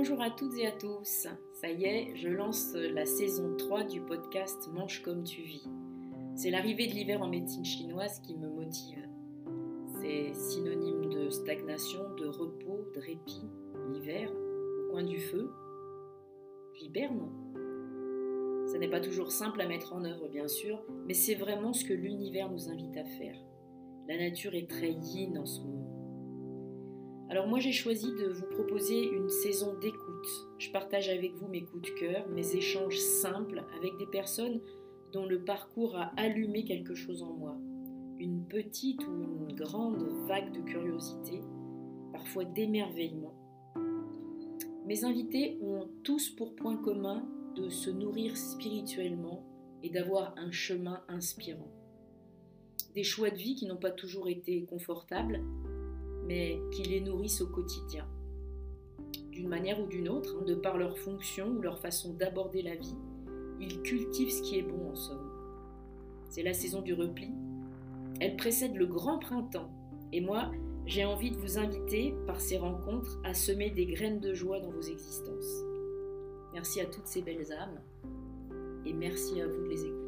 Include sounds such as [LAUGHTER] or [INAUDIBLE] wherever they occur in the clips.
Bonjour à toutes et à tous. Ça y est, je lance la saison 3 du podcast Mange comme tu vis. C'est l'arrivée de l'hiver en médecine chinoise qui me motive. C'est synonyme de stagnation, de repos, de répit. L'hiver, au coin du feu. J'hiberne. Ce n'est pas toujours simple à mettre en œuvre, bien sûr, mais c'est vraiment ce que l'univers nous invite à faire. La nature est très yin en ce moment. Alors moi j'ai choisi de vous proposer une saison d'écoute. Je partage avec vous mes coups de cœur, mes échanges simples avec des personnes dont le parcours a allumé quelque chose en moi. Une petite ou une grande vague de curiosité, parfois d'émerveillement. Mes invités ont tous pour point commun de se nourrir spirituellement et d'avoir un chemin inspirant. Des choix de vie qui n'ont pas toujours été confortables, mais qui les nourrissent au quotidien. D'une manière ou d'une autre, hein, de par leur fonction ou leur façon d'aborder la vie, ils cultivent ce qui est bon en somme. C'est la saison du repli. Elle précède le grand printemps. Et moi, j'ai envie de vous inviter, par ces rencontres, à semer des graines de joie dans vos existences. Merci à toutes ces belles âmes et merci à vous de les écouter.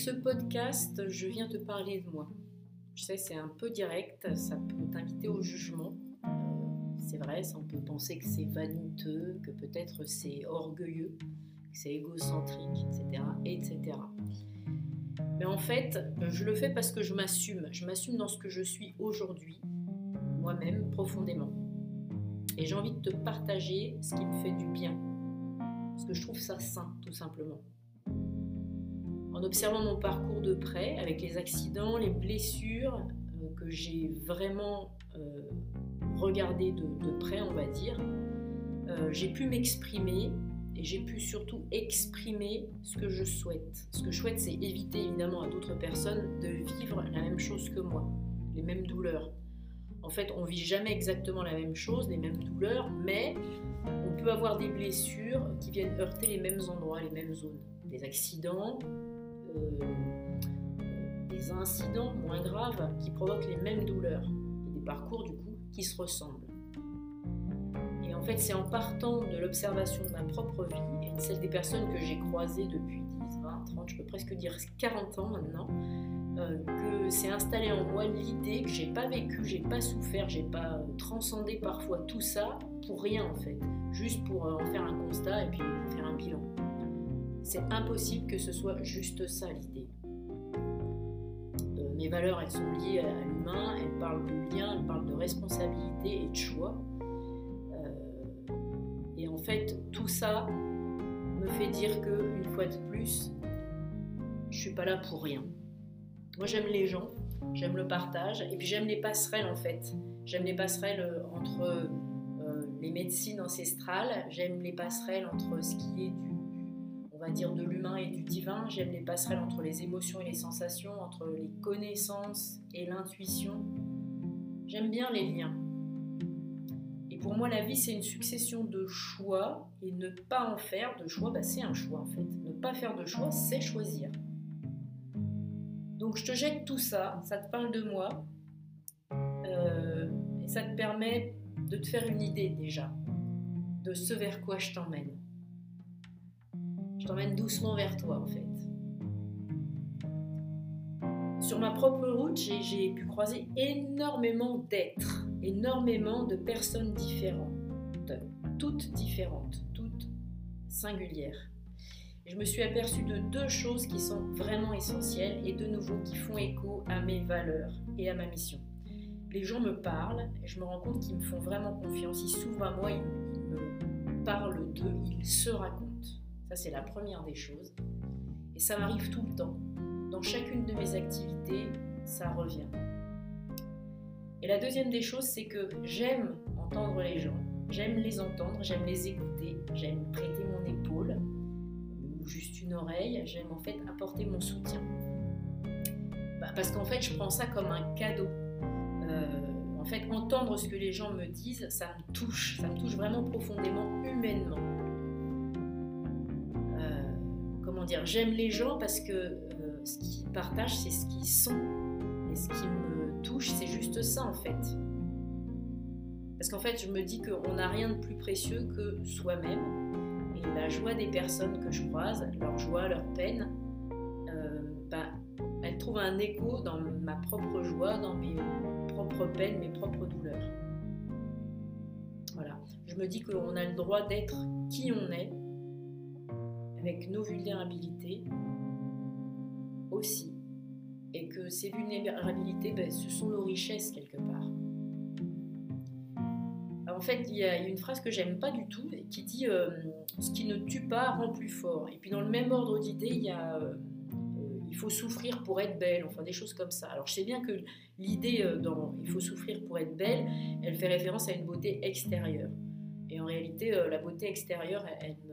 Ce podcast, je viens te parler de moi. Je sais, c'est un peu direct, ça peut t'inviter au jugement. Euh, c'est vrai, ça, on peut penser que c'est vaniteux, que peut-être c'est orgueilleux, que c'est égocentrique, etc., etc. Mais en fait, je le fais parce que je m'assume. Je m'assume dans ce que je suis aujourd'hui, moi-même, profondément. Et j'ai envie de te partager ce qui me fait du bien. Parce que je trouve ça sain, tout simplement en observant mon parcours de près, avec les accidents, les blessures euh, que j'ai vraiment euh, regardé de, près, on va dire, euh, j'ai pu m'exprimer et j'ai pu surtout exprimer ce que je souhaite. Ce que je souhaite, c'est éviter évidemment à d'autres personnes de vivre la même chose que moi, les mêmes douleurs. En fait, on vit jamais exactement la même chose, les mêmes douleurs, mais on peut avoir des blessures qui viennent heurter les mêmes endroits, les mêmes zones. Des accidents, des incidents moins graves qui provoquent les mêmes douleurs et des parcours du coup qui se ressemblent. Et en fait, c'est en partant de l'observation de ma propre vie et de celle des personnes que j'ai croisées depuis 10, 20, 30, je peux presque dire 40 ans maintenant, euh, que c'est installé en moi l'idée que j'ai pas vécu, j'ai pas souffert, j'ai pas transcendé parfois tout ça pour rien en fait, juste pour en faire un constat et puis faire un bilan. C'est impossible que ce soit juste ça l'idée. Euh, mes valeurs, elles sont liées à, l'humain, elles parlent de lien, elles parlent de responsabilité et de choix. Euh, et en fait, tout ça me fait dire que, une fois de plus, je suis pas là pour rien. Moi, j'aime les gens, j'aime le partage, et puis j'aime les passerelles en fait. J'aime les passerelles euh, entre les médecines ancestrales, j'aime les passerelles entre ce qui est du va dire, de l'humain et du divin. J'aime les passerelles entre les émotions et les sensations, entre les connaissances et l'intuition. J'aime bien les liens. Et pour moi, la vie, c'est une succession de choix. Et ne pas en faire de choix, bah, c'est un choix en fait. Ne pas faire de choix, c'est choisir. Donc je te jette tout ça, ça te parle de moi. Euh, et ça te permet de te faire une idée déjà de ce vers quoi je t'emmène. T'emmène doucement vers toi en fait. Sur ma propre route, j'ai pu croiser énormément d'êtres, énormément de personnes différentes, toutes différentes, toutes singulières. je me suis aperçue de deux choses qui sont vraiment essentielles et de nouveau qui font écho à mes valeurs et à ma mission. Les gens me parlent et je me rends compte qu'ils me font vraiment confiance, ils s'ouvrent à moi, ils, me parlent d'eux, ils se racontent. Ça, c'est la première des choses. Et ça m'arrive tout le temps dans chacune de mes activités, ça revient. Et la deuxième des choses, c'est que j'aime entendre les gens, j'aime les entendre, j'aime les écouter, j'aime prêter mon épaule ou juste une oreille, j'aime en fait apporter mon soutien. Bah, parce qu'en fait, je prends ça comme un cadeau. Euh, en fait, entendre ce que les gens me disent, ça me touche, ça me touche vraiment profondément, humainement. J'aime les gens parce que euh, ce qu'ils partagent, c'est ce qu'ils sont. Et ce qui me touche, c'est juste ça en fait. Parce qu'en fait, je me dis qu'on n'a rien de plus précieux que soi-même. Et la joie des personnes que je croise, leur joie, leur peine, euh, bah, elle trouve un écho dans ma propre joie, dans mes propres peines, mes propres douleurs. Voilà. Je me dis qu'on a le droit d'être qui on est, avec nos vulnérabilités, aussi. Et que ces vulnérabilités, ben, ce sont nos richesses quelque part. en fait, il y, a une phrase que j'aime pas du tout qui dit euh, Ce qui ne tue pas rend plus fort. Et puis dans le même ordre d'idée, il y a euh, Il faut souffrir pour être belle, enfin des choses comme ça. Alors je sais bien que l'idée euh, dans Il faut souffrir pour être belle, elle fait référence à une beauté extérieure. Et en réalité, la beauté extérieure, elle, me,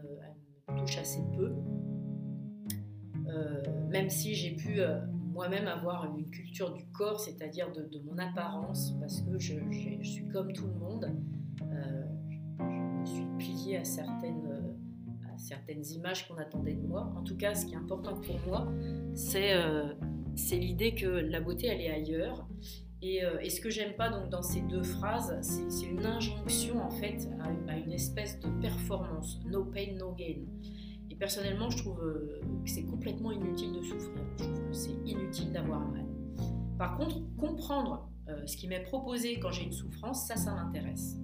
touche assez peu même si j'ai pu euh, moi-même avoir une culture du corps, c'est-à-dire de, mon apparence, parce que je, suis comme tout le monde, euh, je, me suis pliée à certaines, euh, à certaines images qu'on attendait de moi. En tout cas, ce qui est important pour moi, c'est l'idée que la beauté, elle est ailleurs. Et, et ce que j'aime pas donc dans ces deux phrases, c'est une injonction en fait à, une espèce de performance, no pain, no gain personnellement, je trouve euh, que c'est complètement inutile de souffrir. Je trouve que c'est inutile d'avoir mal. Par contre, comprendre euh, ce qui m'est proposé quand j'ai une souffrance, ça, ça m'intéresse.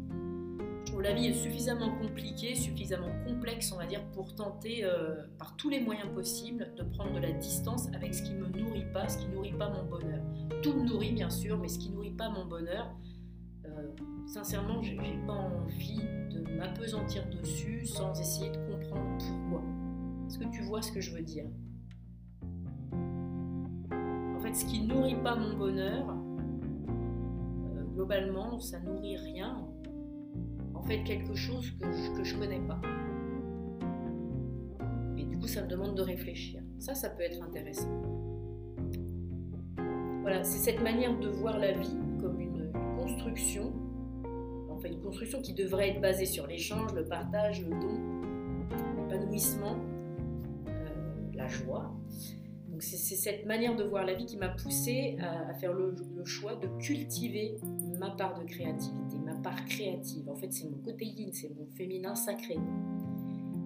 La vie est suffisamment compliquée, suffisamment complexe, on va dire, pour tenter euh, par tous les moyens possibles de prendre de la distance avec ce qui me nourrit pas, ce qui nourrit pas mon bonheur. Tout me nourrit bien sûr, mais ce qui nourrit pas mon bonheur, sincèrement, j'ai pas envie de m'apesantir dessus sans essayer de comprendre pourquoi. Est-ce que tu vois ce que je veux dire? En fait, ce qui nourrit pas mon bonheur, euh, globalement, ça nourrit rien. En fait, quelque chose que je, que je connais pas. Et du coup, ça me demande de réfléchir. Ça, ça peut être intéressant. Voilà, c'est cette manière de voir la vie comme une construction, enfin une construction qui devrait être basée sur l'échange, le partage, le don, l'épanouissement, joie. Donc c'est cette manière de voir la vie qui m'a poussé à, faire le, choix de cultiver ma part de créativité, ma part créative. En fait, c'est mon côté yin, c'est mon féminin sacré,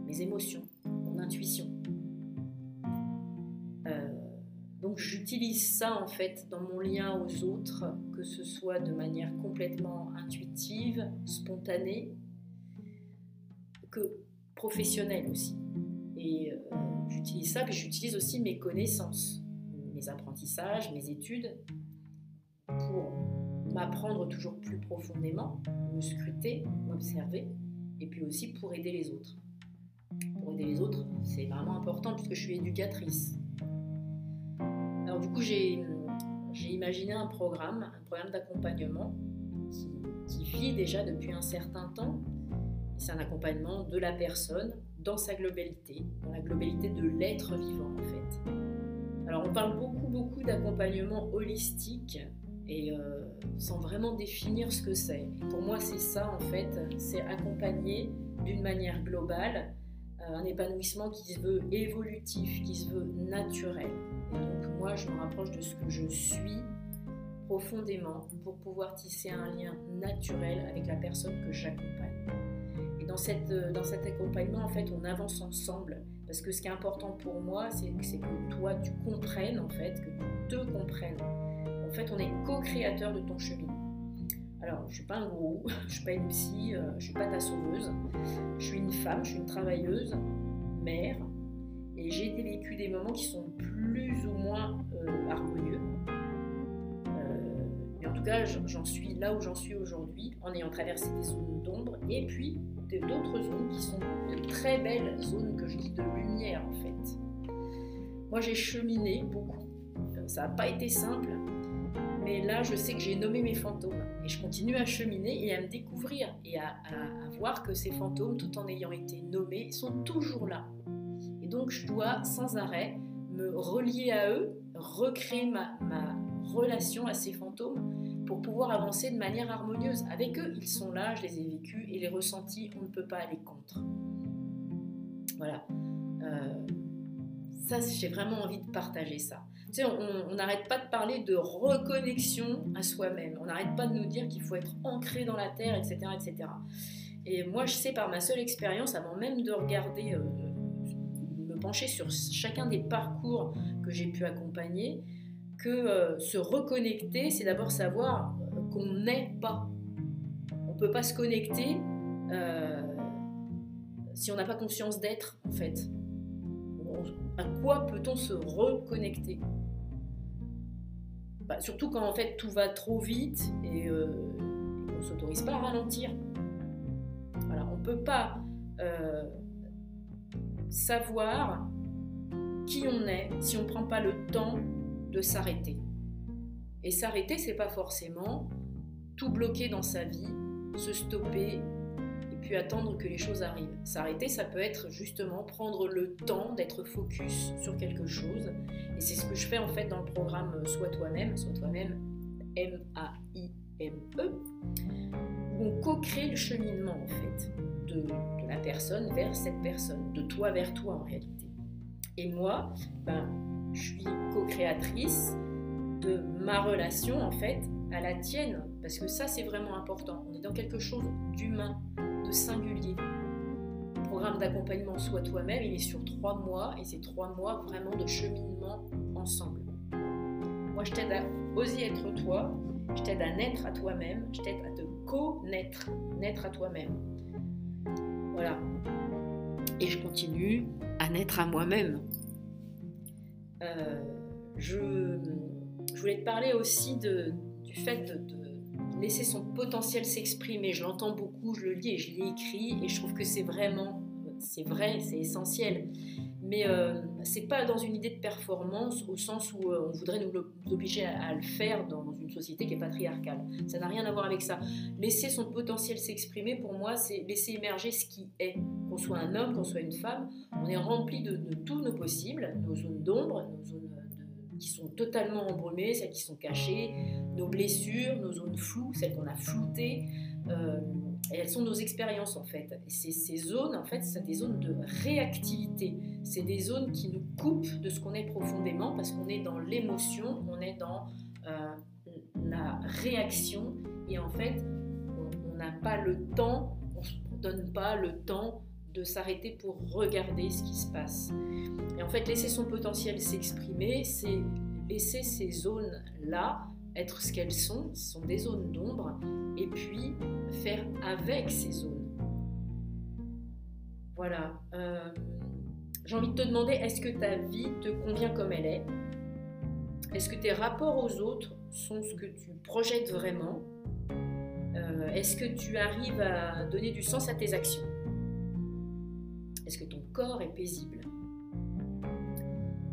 mes émotions, mon intuition. Euh, donc j'utilise ça en fait dans mon lien aux autres, que ce soit de manière complètement intuitive, spontanée, que professionnelle aussi. Et euh, j'utilise ça, puis j'utilise aussi mes connaissances, mes apprentissages, mes études, m'apprendre toujours plus profondément, me scruter, m'observer, et puis aussi pour aider les autres. Pour aider les autres, c'est vraiment important puisque je suis éducatrice. Alors du coup, j'ai imaginé un programme, un programme d'accompagnement qui, qui vit déjà depuis un certain temps. C'est un accompagnement de la personne dans sa globalité, dans la globalité de l'être vivant en fait. Alors on parle beaucoup beaucoup d'accompagnement holistique et sans vraiment définir ce que c'est. Pour moi, c'est ça en fait, c'est accompagner d'une manière globale un épanouissement qui se veut évolutif, qui se veut naturel. Et donc moi, je me rapproche de ce que je suis profondément pour pouvoir tisser un lien naturel avec la personne que j'accompagne. Et dans, cette, dans cet accompagnement, en fait, on avance ensemble. Parce que ce qui est important pour moi, c'est que toi, tu comprennes, en fait, que tu te comprennes. En fait, on est co-créateur de ton cheminement. Alors, je ne suis pas un gros, [LAUGHS] je ne suis pas une psy, euh, je ne suis pas ta sauveuse. Je suis une femme, je suis une travailleuse, mère, et j'ai vécu des moments qui sont plus ou moins euh, harmonieux. Euh, mais en tout cas, j'en suis là où j'en suis aujourd'hui, en ayant traversé des zones d'ombre, et puis d'autres zones qui sont de très belles zones que je dis de lumière en fait. Moi, j'ai cheminé beaucoup. Ça n'a pas été simple, mais là, je sais que j'ai nommé mes fantômes et je continue à cheminer et à me découvrir et à, voir que ces fantômes, tout en ayant été nommés, sont toujours là. Et donc, je dois sans arrêt me relier à eux, recréer ma, relation à ces fantômes pour pouvoir avancer de manière harmonieuse. Avec eux, ils sont là, je les ai vécus et les ressentis, on ne peut pas aller contre. Voilà. Euh, ça, j'ai vraiment envie de partager ça. On n'arrête pas de parler de reconnexion à soi-même. On n'arrête pas de nous dire qu'il faut être ancré dans la terre, etc., etc. Et moi, je sais par ma seule expérience, avant même de regarder, euh, me pencher sur chacun des parcours que j'ai pu accompagner, que euh, se reconnecter, c'est d'abord savoir euh, qu'on n'est pas. On ne peut pas se connecter si on n'a pas conscience d'être, en fait. À quoi peut-on se reconnecter? Bah, Surtout quand en fait tout va trop vite et, euh, on ne s'autorise pas à ralentir. On ne peut pas euh, savoir qui on est si on ne prend pas le temps de s'arrêter. Et s'arrêter, c'est pas forcément tout bloquer dans sa vie, se stopper puis attendre que les choses arrivent. S'arrêter, ça peut être justement prendre le temps d'être focus sur quelque chose. Et c'est ce que je fais en fait dans le programme Sois toi-même, Sois toi-même, M-A-I-M-E, où on co-crée le cheminement en fait de, de, la personne vers cette personne, de toi vers toi en réalité. Et moi, ben, je suis co-créatrice de ma relation en fait à la tienne, parce que ça c'est vraiment important. On est dans quelque chose d'humain, singulier. Le programme d'accompagnement Sois toi-même, il est sur trois mois et c'est trois mois vraiment de cheminement ensemble. Moi, je t'aide à oser être toi, je t'aide à naître à toi-même, je t'aide à te connaître, naître à toi-même. Voilà. Et je continue à naître à moi-même. Euh, je, voulais te parler aussi du fait de laisser son potentiel s'exprimer. Je l'entends beaucoup, je le lis et je l'ai écrit et je trouve que c'est vraiment, c'est vrai, c'est essentiel. Mais euh, c'est pas dans une idée de performance au sens où euh, on voudrait nous obliger à, le faire dans une société qui est patriarcale. Ça n'a rien à voir avec ça. Laisser son potentiel s'exprimer, pour moi, c'est laisser émerger ce qui est. Qu'on soit un homme, qu'on soit une femme, on est rempli de, de tous nos possibles, nos zones d'ombre, nos zones qui sont totalement embrumées, celles qui sont cachées, nos blessures, nos zones floues, celles qu'on a floutées. Euh, elles sont nos expériences en fait. Ces zones, en fait, c'est des zones de réactivité. C'est des zones qui nous coupent de ce qu'on est profondément parce qu'on est dans l'émotion, on est dans euh, la réaction et en fait, on n'a pas le temps, on ne donne pas le temps de s'arrêter pour regarder ce qui se passe. Et en fait, laisser son potentiel s'exprimer, c'est laisser ces zones-là être ce qu'elles sont, ce sont des zones d'ombre, et puis faire avec ces zones. Voilà. Euh, j'ai envie de te demander, est-ce que ta vie te convient comme elle est? Est-ce que tes rapports aux autres sont ce que tu projettes vraiment? Euh, Est-ce que tu arrives à donner du sens à tes actions? Est-ce que ton corps est paisible?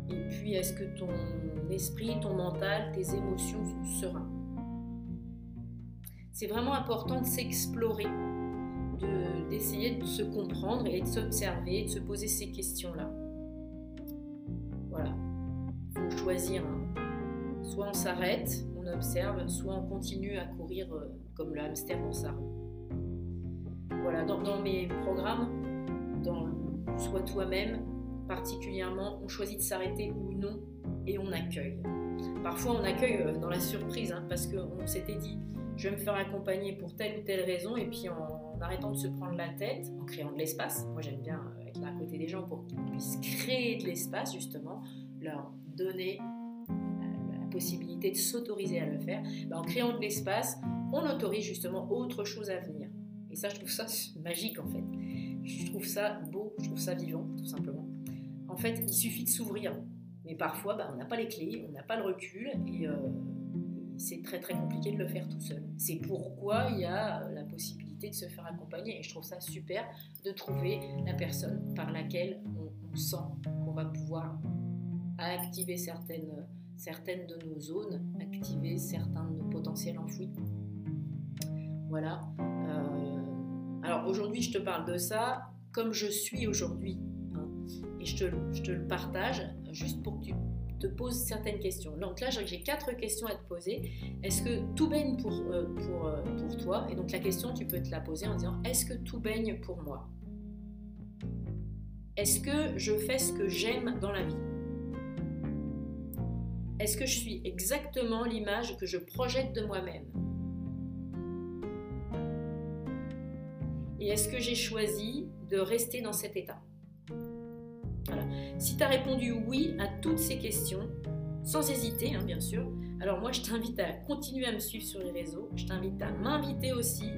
Et puis, est-ce que ton esprit, ton mental, tes émotions sont sereins? C'est vraiment important de s'explorer, d'essayer de, se comprendre et de s'observer, de se poser ces questions-là. Voilà. Il faut choisir. Hein. Soit on s'arrête, on observe, soit on continue à courir euh, comme le hamster dans sa roue. Voilà, dans, dans mes programmes, dans Sois toi-même, particulièrement, on choisit de s'arrêter ou non et on accueille. Parfois, on accueille euh, dans la surprise, hein, parce qu'on s'était dit, je vais me faire accompagner pour telle ou telle raison, et puis en, arrêtant de se prendre la tête, en créant de l'espace, moi j'aime bien euh, être là à côté des gens pour qu'ils puissent créer de l'espace, justement, leur donner la possibilité de s'autoriser à le faire, ben, en créant de l'espace, on autorise justement autre chose à venir. Et ça, je trouve ça [LAUGHS] magique en fait. Je trouve ça je trouve ça vivant, tout simplement. En fait, il suffit de s'ouvrir. Mais parfois, bah, on n'a pas les clés, on n'a pas le recul et euh, c'est très très compliqué de le faire tout seul. C'est pourquoi il y a la possibilité de se faire accompagner et je trouve ça super de trouver la personne par laquelle on, sent qu'on va pouvoir activer certaines, certaines de nos zones, activer certains de nos potentiels enfouis. Voilà. Euh, alors aujourd'hui, je te parle de ça comme je suis aujourd'hui. Hein, et je te, je te, le partage juste pour que tu te poses certaines questions. Donc là, j'ai quatre questions à te poser. Est-ce que tout baigne pour, euh, pour, euh, pour toi? Et donc la question, tu peux te la poser en disant, est-ce que tout baigne pour moi? Est-ce que je fais ce que j'aime dans la vie? Est-ce que je suis exactement l'image que je projette de moi-même? Et est-ce que j'ai choisi de rester dans cet état voilà. Si tu as répondu oui à toutes ces questions, sans hésiter, hein, bien sûr, alors moi je t'invite à continuer à me suivre sur les réseaux, je t'invite à m'inviter aussi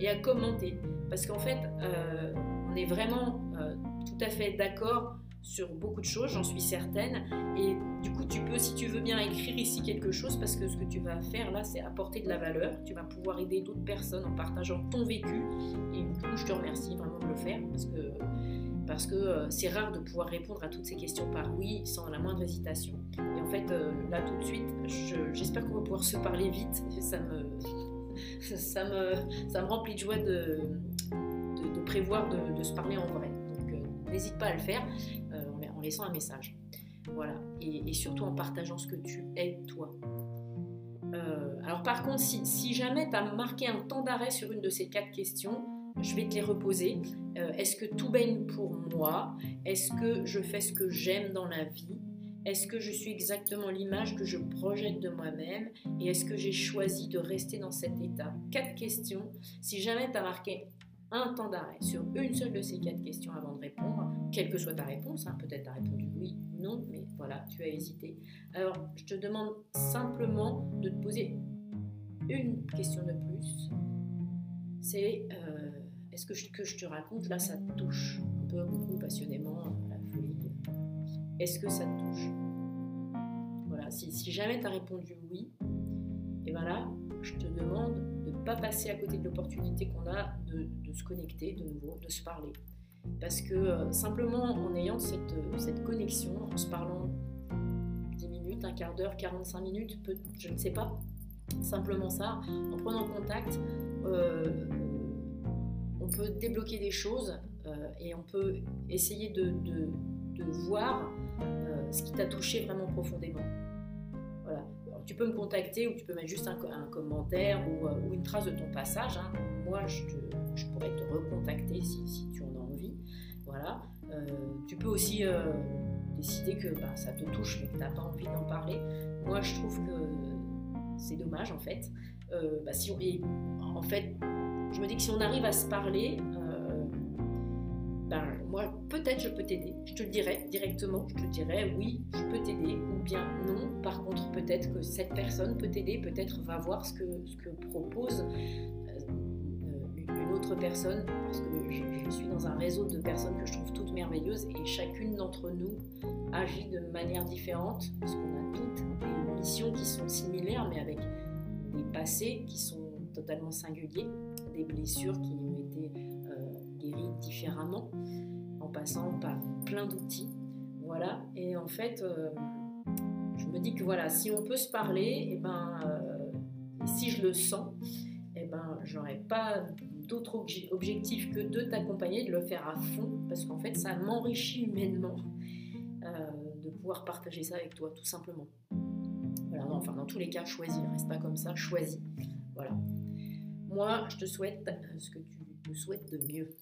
et à commenter. Parce qu'en fait, euh, on est vraiment euh, tout à fait d'accord sur beaucoup de choses, j'en suis certaine. Et du coup, tu peux, si tu veux bien, écrire ici quelque chose parce que ce que tu vas faire là, c'est apporter de la valeur. Tu vas pouvoir aider d'autres personnes en partageant ton vécu. Et du coup, je te remercie vraiment le faire parce que parce que euh, c'est rare de pouvoir répondre à toutes ces questions par oui sans la moindre hésitation. Et en fait, euh, là tout de suite, j'espère qu'on va pouvoir se parler vite. Ça me, [LAUGHS] ça me, ça me remplit de joie de, de, prévoir de, de, se parler en vrai. Donc euh, n'hésite pas à le faire laissant un message. Voilà. Et, surtout en partageant ce que tu es toi. Alors par contre, si, jamais tu as marqué un temps d'arrêt sur une de ces quatre questions, je vais te les reposer. Euh, est-ce que tout baigne pour moi? Est-ce que je fais ce que j'aime dans la vie? Est-ce que je suis exactement l'image que je projette de moi-même? Et est-ce que j'ai choisi de rester dans cet état? Quatre questions. Si jamais tu as marqué un temps d'arrêt sur une seule de ces quatre questions avant de répondre, quelle que soit ta réponse, hein, peut-être tu as répondu oui ou non, mais voilà, tu as hésité. Alors, je te demande simplement de te poser une question de plus. C'est euh, est-ce que ce que je te raconte là, ça te touche un peu, beaucoup, passionnément, la folie Est-ce que ça te touche? Voilà, si, jamais tu as répondu oui, et voilà, je te demande de ne pas passer à côté de l'opportunité qu'on a de, de se connecter de nouveau, de se parler. Parce que euh, simplement en ayant cette, euh, cette, connexion, en se parlant 10 minutes, un quart d'heure, 45 minutes, je ne sais pas, simplement ça, en prenant contact, euh, on peut débloquer des choses et on peut essayer de, voir ce qui t'a touché vraiment profondément. Voilà. tu peux me contacter ou tu peux mettre juste un, commentaire ou, ou, une trace de ton passage. Hein. Moi, je, pourrais te recontacter si, tu en as voilà. Euh, tu peux aussi euh, décider que bah, ça te touche mais que tu n'as pas envie d'en parler. Moi, je trouve que c'est dommage en fait. Euh, bah, si en fait, je me dis que si on arrive à se parler, ben, moi, peut-être je peux t'aider. Je te le dirai directement. Je te dirai oui, je peux t'aider ou bien non. Par contre, peut-être que cette personne peut t'aider. Peut-être va voir ce que, ce que propose une autre personne, parce que je, suis dans un réseau de personnes que je trouve toutes merveilleuses et chacune d'entre nous agit de manière différente, parce qu'on a toutes des missions qui sont similaires, mais avec des passés qui sont totalement singuliers, des blessures qui ont été euh, guéries différemment, en passant par plein d'outils. Voilà, et en fait, euh, je me dis que voilà, si on peut se parler, et eh ben, euh, si je le sens, et eh ben, j'aurais pas d'autre objectif que de t'accompagner, de le faire à fond, parce qu'en fait, ça m'enrichit humainement de pouvoir partager ça avec toi, tout simplement. Voilà, non, enfin, dans tous les cas, choisis. Reste pas comme ça, choisis. Voilà. Moi, je te souhaite ce que tu te souhaites de mieux.